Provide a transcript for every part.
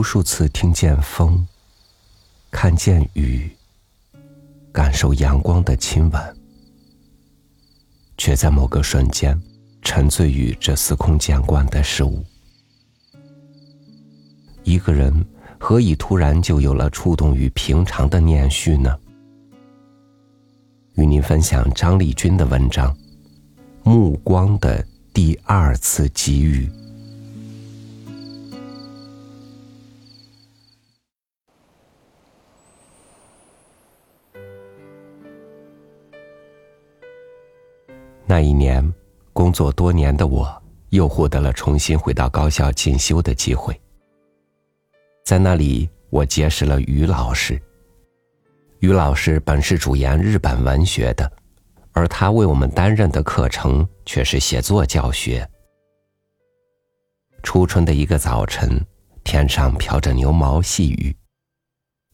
无数次听见风，看见雨，感受阳光的亲吻，却在某个瞬间沉醉于这司空见惯的事物。一个人何以突然就有了触动于平常的念绪呢？与您分享张丽君的文章《目光的第二次给予》。那一年，工作多年的我又获得了重新回到高校进修的机会。在那里，我结识了于老师。于老师本是主研日本文学的，而他为我们担任的课程却是写作教学。初春的一个早晨，天上飘着牛毛细雨，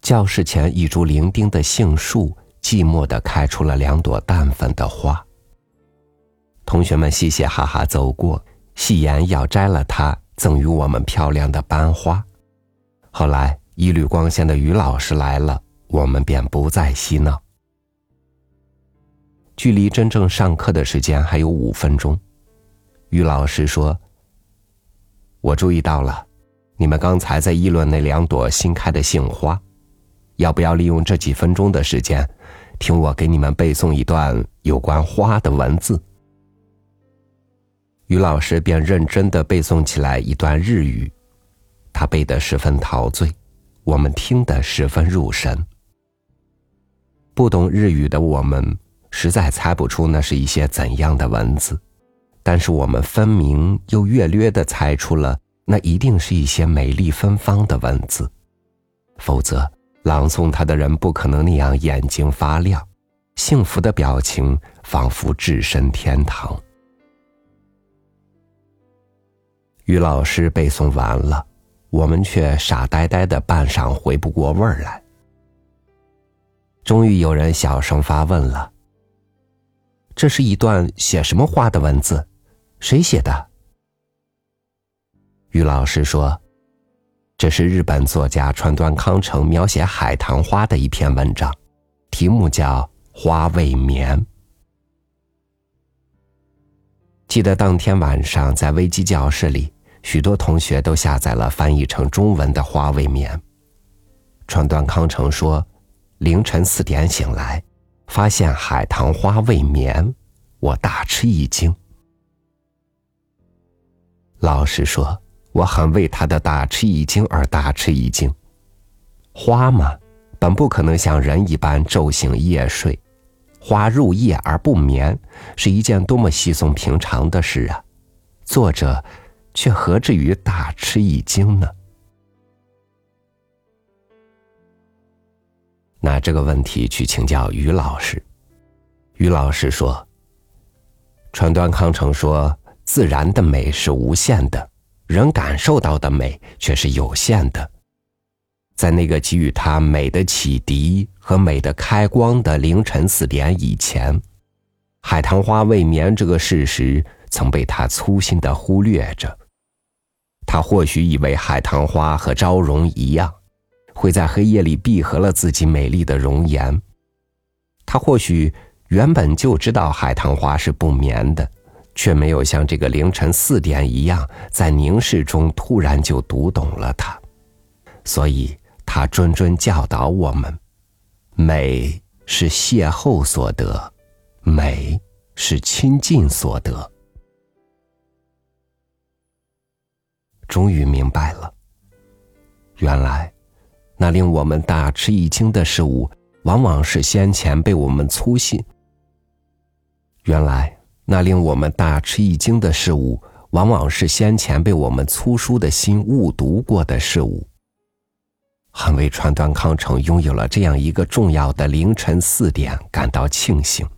教室前一株伶仃的杏树寂寞地开出了两朵淡粉的花。同学们嘻嘻哈哈走过，戏言要摘了它，赠予我们漂亮的班花。后来，一缕光鲜的于老师来了。我们便不再嬉闹。距离真正上课的时间还有五分钟，于老师说：“我注意到了，你们刚才在议论那两朵新开的杏花，要不要利用这几分钟的时间，听我给你们背诵一段有关花的文字？”于老师便认真的背诵起来一段日语，他背得十分陶醉，我们听得十分入神。不懂日语的我们，实在猜不出那是一些怎样的文字，但是我们分明又略略的猜出了，那一定是一些美丽芬芳的文字，否则朗诵它的人不可能那样眼睛发亮，幸福的表情仿佛置身天堂。于老师背诵完了，我们却傻呆呆的半晌回不过味儿来。终于有人小声发问了：“这是一段写什么花的文字？谁写的？”于老师说：“这是日本作家川端康成描写海棠花的一篇文章，题目叫《花未眠》。”记得当天晚上在微机教室里，许多同学都下载了翻译成中文的《花未眠》。川端康成说。凌晨四点醒来，发现海棠花未眠，我大吃一惊。老实说，我很为他的大吃一惊而大吃一惊。花嘛，本不可能像人一般昼醒夜睡，花入夜而不眠，是一件多么稀松平常的事啊！作者却何至于大吃一惊呢？拿这个问题去请教于老师，于老师说：“川端康成说，自然的美是无限的，人感受到的美却是有限的。在那个给予他美的启迪和美的开光的凌晨四点以前，海棠花未眠这个事实曾被他粗心的忽略着。他或许以为海棠花和朝荣一样。”会在黑夜里闭合了自己美丽的容颜。他或许原本就知道海棠花是不眠的，却没有像这个凌晨四点一样，在凝视中突然就读懂了它。所以他谆谆教导我们：美是邂逅所得，美是亲近所得。终于明白了，原来。那令我们大吃一惊的事物，往往是先前被我们粗心。原来，那令我们大吃一惊的事物，往往是先前被我们粗疏的心误读过的事物。很为川端康成拥有了这样一个重要的凌晨四点感到庆幸，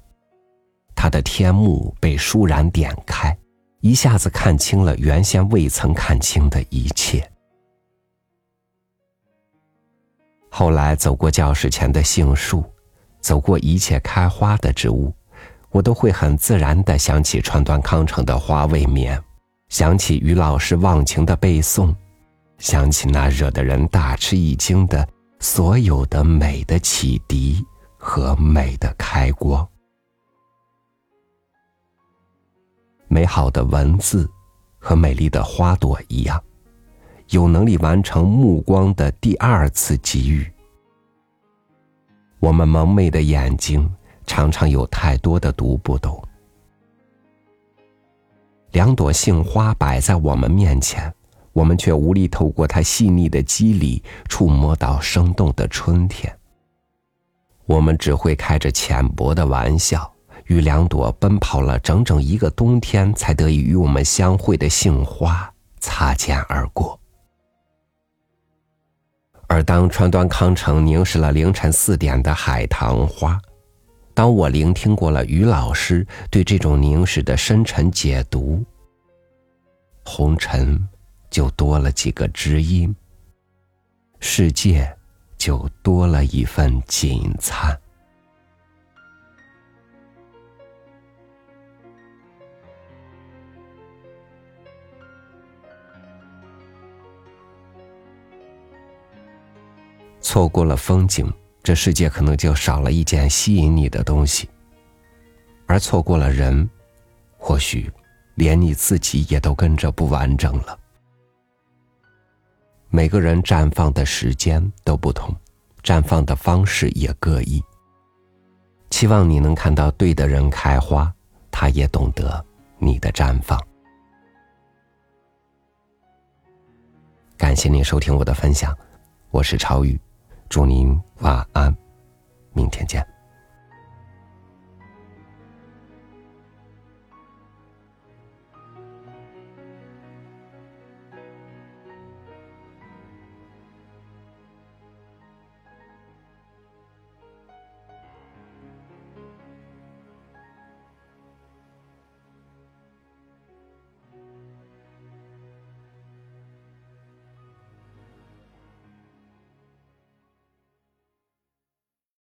他的天幕被倏然点开，一下子看清了原先未曾看清的一切。后来走过教室前的杏树，走过一切开花的植物，我都会很自然的想起川端康成的《花未眠》，想起于老师忘情的背诵，想起那惹得人大吃一惊的所有的美的启迪和美的开光。美好的文字和美丽的花朵一样，有能力完成目光的第二次给予。我们蒙昧的眼睛常常有太多的读不懂。两朵杏花摆在我们面前，我们却无力透过它细腻的肌理触摸到生动的春天。我们只会开着浅薄的玩笑，与两朵奔跑了整整一个冬天才得以与我们相会的杏花擦肩而过。而当川端康成凝视了凌晨四点的海棠花，当我聆听过了于老师对这种凝视的深沉解读，红尘就多了几个知音，世界就多了一份锦灿。错过了风景，这世界可能就少了一件吸引你的东西；而错过了人，或许连你自己也都跟着不完整了。每个人绽放的时间都不同，绽放的方式也各异。期望你能看到对的人开花，他也懂得你的绽放。感谢您收听我的分享，我是超宇。祝您晚安，明天见。